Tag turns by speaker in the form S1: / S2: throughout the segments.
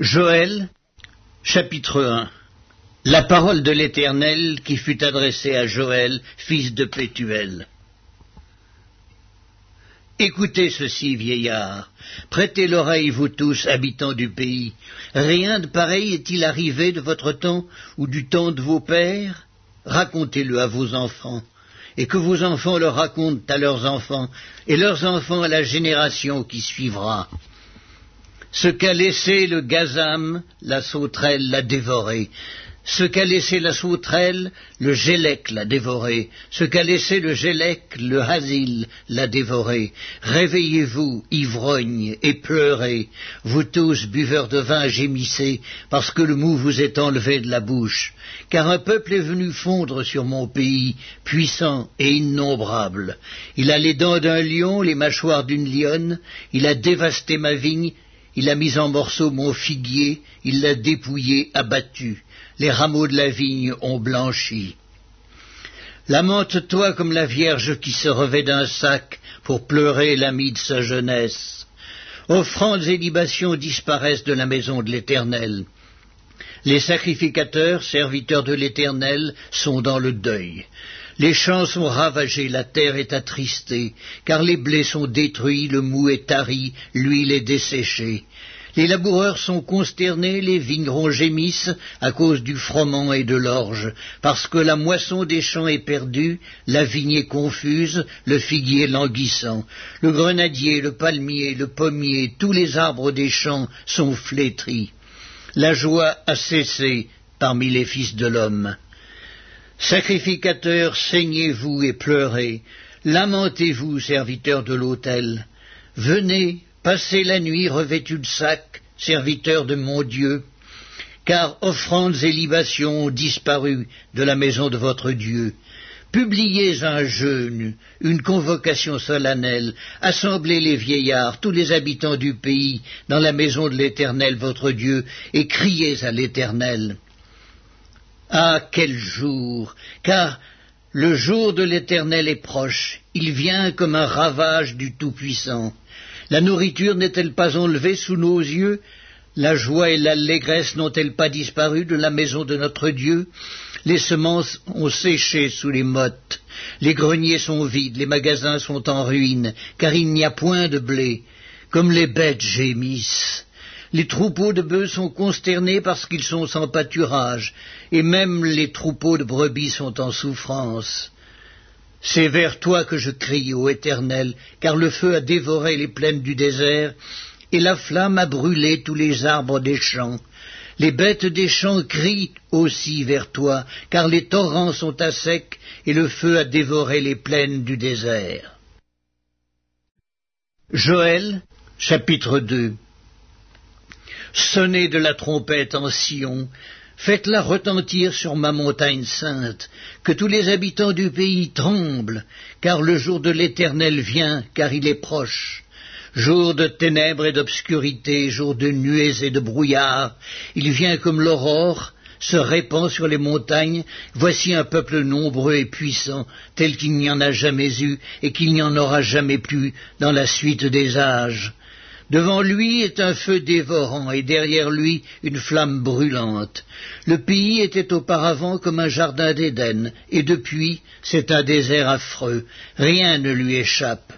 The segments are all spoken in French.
S1: Joël, chapitre 1 La parole de l'Éternel qui fut adressée à Joël, fils de Pétuel. Écoutez ceci, vieillard, prêtez l'oreille, vous tous, habitants du pays. Rien de pareil est-il arrivé de votre temps ou du temps de vos pères? Racontez-le à vos enfants, et que vos enfants le racontent à leurs enfants, et leurs enfants à la génération qui suivra. Ce qu'a laissé le gazam, la sauterelle l'a dévoré. Ce qu'a laissé la sauterelle, le gélec l'a dévoré. Ce qu'a laissé le gélec, le hasil l'a dévoré. Réveillez-vous, ivrognes, et pleurez, vous tous, buveurs de vin, gémissez, parce que le mou vous est enlevé de la bouche. Car un peuple est venu fondre sur mon pays, puissant et innombrable. Il a les dents d'un lion, les mâchoires d'une lionne, il a dévasté ma vigne, il a mis en morceaux mon figuier, il l'a dépouillé, abattu. Les rameaux de la vigne ont blanchi. Lamente-toi comme la Vierge qui se revêt d'un sac pour pleurer l'ami de sa jeunesse. Offrandes et libations disparaissent de la maison de l'Éternel. Les sacrificateurs, serviteurs de l'Éternel, sont dans le deuil. Les champs sont ravagés, la terre est attristée, car les blés sont détruits, le mou est tari, l'huile est desséchée. Les laboureurs sont consternés, les vignerons gémissent à cause du froment et de l'orge, parce que la moisson des champs est perdue, la vigne est confuse, le figuier languissant, le grenadier, le palmier, le pommier, tous les arbres des champs sont flétris. La joie a cessé parmi les fils de l'homme. Sacrificateurs, saignez-vous et pleurez, lamentez-vous, serviteurs de l'autel. Venez, passez la nuit revêtus de sac, serviteurs de mon Dieu, car offrandes et libations ont disparu de la maison de votre Dieu. Publiez un jeûne, une convocation solennelle, assemblez les vieillards, tous les habitants du pays, dans la maison de l'Éternel votre Dieu, et criez à l'Éternel. Ah, quel jour. Car le jour de l'Éternel est proche, il vient comme un ravage du Tout-Puissant. La nourriture n'est-elle pas enlevée sous nos yeux? La joie et l'allégresse n'ont-elles pas disparu de la maison de notre Dieu? Les semences ont séché sous les mottes, les greniers sont vides, les magasins sont en ruine, car il n'y a point de blé, comme les bêtes gémissent. Les troupeaux de bœufs sont consternés parce qu'ils sont sans pâturage, et même les troupeaux de brebis sont en souffrance. C'est vers toi que je crie, ô Éternel, car le feu a dévoré les plaines du désert, et la flamme a brûlé tous les arbres des champs. Les bêtes des champs crient aussi vers toi, car les torrents sont à sec, et le feu a dévoré les plaines du désert. Joël, chapitre 2 Sonnez de la trompette en Sion, faites-la retentir sur ma montagne sainte, que tous les habitants du pays tremblent, car le jour de l'Éternel vient, car il est proche. Jour de ténèbres et d'obscurité, jour de nuées et de brouillard, il vient comme l'aurore, se répand sur les montagnes, voici un peuple nombreux et puissant, tel qu'il n'y en a jamais eu et qu'il n'y en aura jamais plus dans la suite des âges. Devant lui est un feu dévorant et derrière lui une flamme brûlante. Le pays était auparavant comme un jardin d'Éden et depuis c'est un désert affreux. Rien ne lui échappe.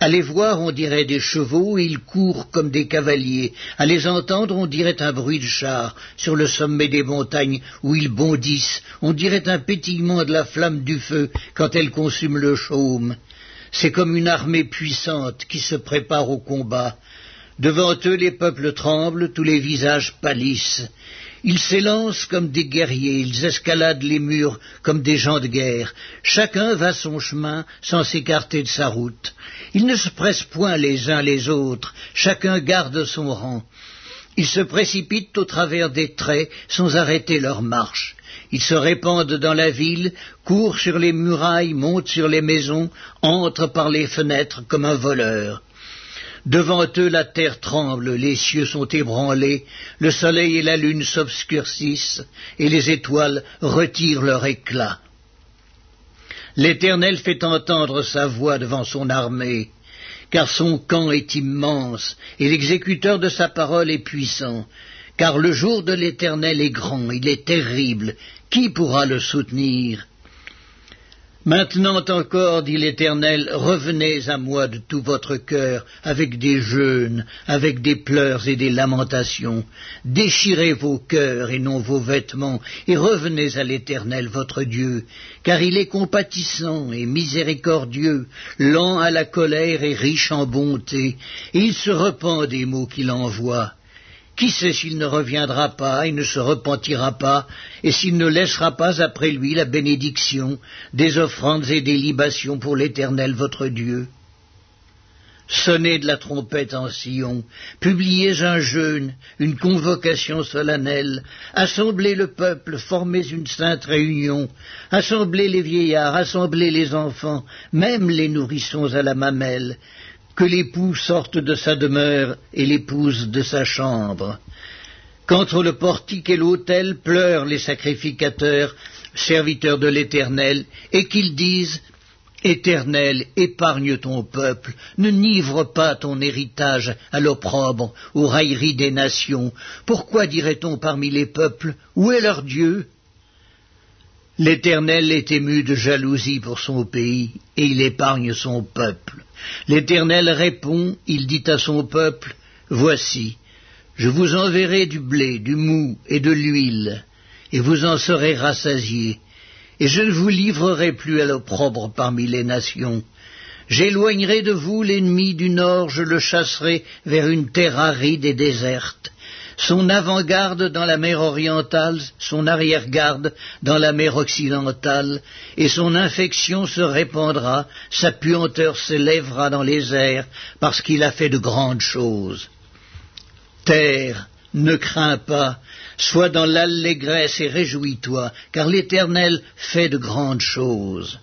S1: À les voir, on dirait des chevaux, et ils courent comme des cavaliers. À les entendre, on dirait un bruit de char sur le sommet des montagnes où ils bondissent. On dirait un pétillement de la flamme du feu quand elle consume le chaume. C'est comme une armée puissante qui se prépare au combat. Devant eux les peuples tremblent, tous les visages pâlissent. Ils s'élancent comme des guerriers, ils escaladent les murs comme des gens de guerre. Chacun va son chemin sans s'écarter de sa route. Ils ne se pressent point les uns les autres, chacun garde son rang. Ils se précipitent au travers des traits sans arrêter leur marche. Ils se répandent dans la ville, courent sur les murailles, montent sur les maisons, entrent par les fenêtres comme un voleur. Devant eux la terre tremble, les cieux sont ébranlés, le soleil et la lune s'obscurcissent, et les étoiles retirent leur éclat. L'Éternel fait entendre sa voix devant son armée, car son camp est immense, et l'exécuteur de sa parole est puissant, car le jour de l'Éternel est grand, il est terrible. Qui pourra le soutenir? Maintenant encore, dit l'Éternel, revenez à moi de tout votre cœur, avec des jeûnes, avec des pleurs et des lamentations. Déchirez vos cœurs et non vos vêtements, et revenez à l'Éternel votre Dieu, car il est compatissant et miséricordieux, lent à la colère et riche en bonté, et il se repent des mots qu'il envoie. Qui sait s'il ne reviendra pas et ne se repentira pas, et s'il ne laissera pas après lui la bénédiction des offrandes et des libations pour l'Éternel votre Dieu. Sonnez de la trompette en Sion, publiez un jeûne, une convocation solennelle, assemblez le peuple, formez une sainte réunion, assemblez les vieillards, assemblez les enfants, même les nourrissons à la mamelle, que l'époux sorte de sa demeure et l'épouse de sa chambre. Qu'entre le portique et l'autel pleurent les sacrificateurs, serviteurs de l'Éternel, et qu'ils disent Éternel, épargne ton peuple, ne nivre pas ton héritage à l'opprobre, aux railleries des nations. Pourquoi dirait-on parmi les peuples Où est leur Dieu? L'Éternel est ému de jalousie pour son pays, et il épargne son peuple. L'Éternel répond, il dit à son peuple, Voici, je vous enverrai du blé, du mou et de l'huile, et vous en serez rassasiés, et je ne vous livrerai plus à l'opprobre parmi les nations. J'éloignerai de vous l'ennemi du nord, je le chasserai vers une terre aride et déserte son avant-garde dans la mer orientale, son arrière-garde dans la mer occidentale, et son infection se répandra, sa puanteur s'élèvera dans les airs, parce qu'il a fait de grandes choses. Terre, ne crains pas, sois dans l'allégresse et réjouis-toi, car l'Éternel fait de grandes choses.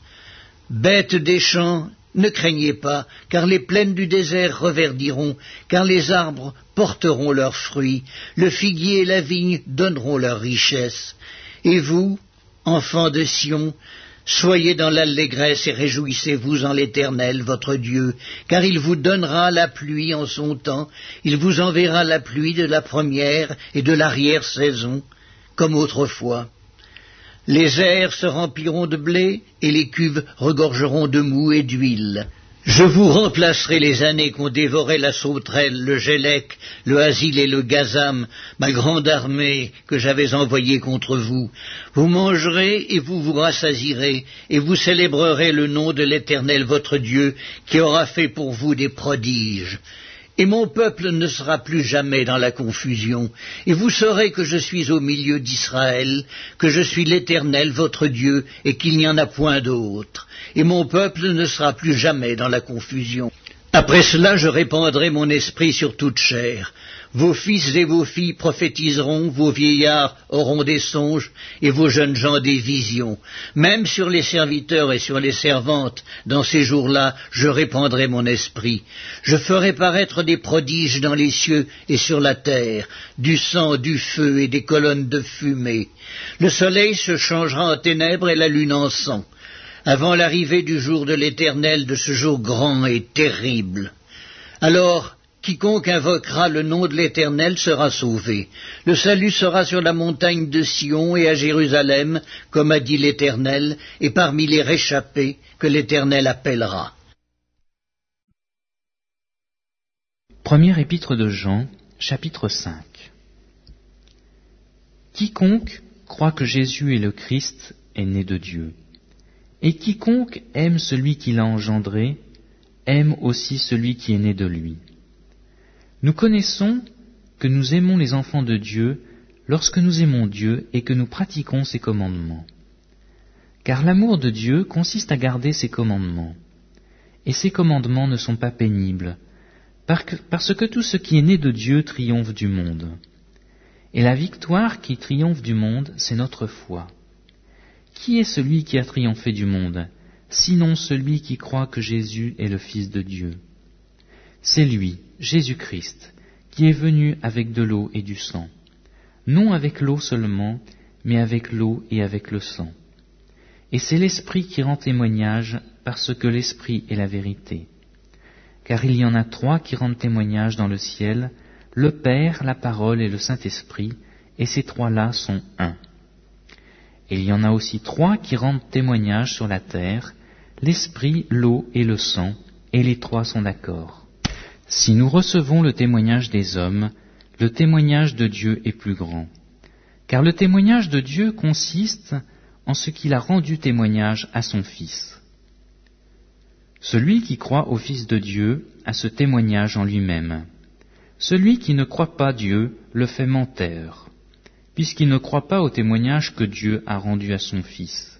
S1: Bêtes des champs, ne craignez pas, car les plaines du désert reverdiront, car les arbres porteront leurs fruits, le figuier et la vigne donneront leur richesse. Et vous, enfants de Sion, soyez dans l'allégresse et réjouissez-vous en l'Éternel, votre Dieu, car il vous donnera la pluie en son temps, il vous enverra la pluie de la première et de l'arrière saison, comme autrefois. Les airs se rempliront de blé, et les cuves regorgeront de mou et d'huile. Je vous remplacerai les années qu'ont dévoré la sauterelle, le gélec, le asile et le gazam, ma grande armée que j'avais envoyée contre vous. Vous mangerez et vous vous rassasirez, et vous célébrerez le nom de l'Éternel votre Dieu, qui aura fait pour vous des prodiges. Et mon peuple ne sera plus jamais dans la confusion, et vous saurez que je suis au milieu d'Israël, que je suis l'Éternel votre Dieu, et qu'il n'y en a point d'autre, et mon peuple ne sera plus jamais dans la confusion. Après cela je répandrai mon esprit sur toute chair. Vos fils et vos filles prophétiseront, vos vieillards auront des songes, et vos jeunes gens des visions. Même sur les serviteurs et sur les servantes, dans ces jours-là, je répandrai mon esprit. Je ferai paraître des prodiges dans les cieux et sur la terre, du sang, du feu et des colonnes de fumée. Le soleil se changera en ténèbres et la lune en sang avant l'arrivée du jour de l'Éternel, de ce jour grand et terrible. Alors Quiconque invoquera le nom de l'Éternel sera sauvé. Le salut sera sur la montagne de Sion et à Jérusalem, comme a dit l'Éternel, et parmi les réchappés que l'Éternel appellera.
S2: Premier épître de Jean, chapitre 5 Quiconque croit que Jésus est le Christ est né de Dieu. Et quiconque aime celui qui l'a engendré, aime aussi celui qui est né de lui. Nous connaissons que nous aimons les enfants de Dieu lorsque nous aimons Dieu et que nous pratiquons ses commandements. Car l'amour de Dieu consiste à garder ses commandements. Et ses commandements ne sont pas pénibles, parce que tout ce qui est né de Dieu triomphe du monde. Et la victoire qui triomphe du monde, c'est notre foi. Qui est celui qui a triomphé du monde, sinon celui qui croit que Jésus est le Fils de Dieu? C'est lui, Jésus-Christ, qui est venu avec de l'eau et du sang, non avec l'eau seulement, mais avec l'eau et avec le sang. Et c'est l'Esprit qui rend témoignage parce que l'Esprit est la vérité. Car il y en a trois qui rendent témoignage dans le ciel, le Père, la parole et le Saint-Esprit, et ces trois-là sont un. Il y en a aussi trois qui rendent témoignage sur la terre, l'Esprit, l'eau et le sang, et les trois sont d'accord. Si nous recevons le témoignage des hommes, le témoignage de Dieu est plus grand. Car le témoignage de Dieu consiste en ce qu'il a rendu témoignage à son Fils. Celui qui croit au Fils de Dieu a ce témoignage en lui-même. Celui qui ne croit pas Dieu le fait menteur, puisqu'il ne croit pas au témoignage que Dieu a rendu à son Fils.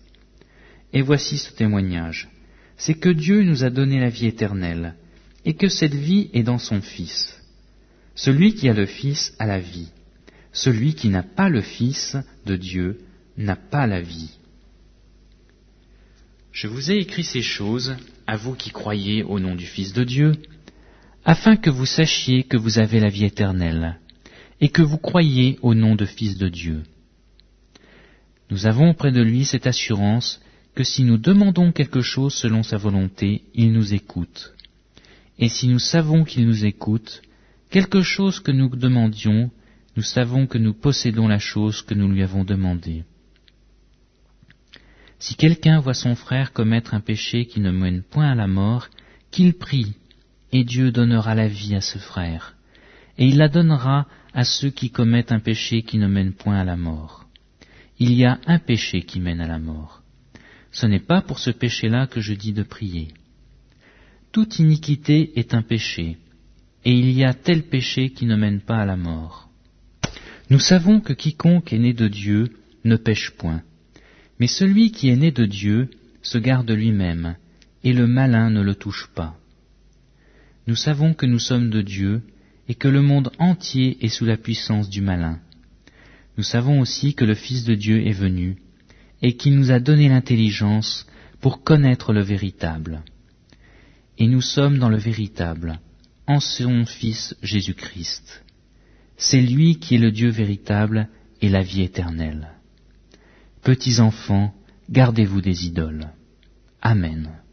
S2: Et voici ce témoignage, c'est que Dieu nous a donné la vie éternelle, et que cette vie est dans son Fils. Celui qui a le Fils a la vie. Celui qui n'a pas le Fils de Dieu n'a pas la vie. Je vous ai écrit ces choses, à vous qui croyez au nom du Fils de Dieu, afin que vous sachiez que vous avez la vie éternelle, et que vous croyez au nom de Fils de Dieu. Nous avons auprès de lui cette assurance que si nous demandons quelque chose selon sa volonté, il nous écoute. Et si nous savons qu'il nous écoute, quelque chose que nous demandions, nous savons que nous possédons la chose que nous lui avons demandée. Si quelqu'un voit son frère commettre un péché qui ne mène point à la mort, qu'il prie, et Dieu donnera la vie à ce frère, et il la donnera à ceux qui commettent un péché qui ne mène point à la mort. Il y a un péché qui mène à la mort. Ce n'est pas pour ce péché-là que je dis de prier. Toute iniquité est un péché, et il y a tel péché qui ne mène pas à la mort. Nous savons que quiconque est né de Dieu ne pêche point. Mais celui qui est né de Dieu se garde lui-même, et le malin ne le touche pas. Nous savons que nous sommes de Dieu, et que le monde entier est sous la puissance du malin. Nous savons aussi que le Fils de Dieu est venu, et qu'il nous a donné l'intelligence pour connaître le véritable. Et nous sommes dans le véritable, en son Fils Jésus-Christ. C'est lui qui est le Dieu véritable et la vie éternelle. Petits enfants, gardez-vous des idoles. Amen.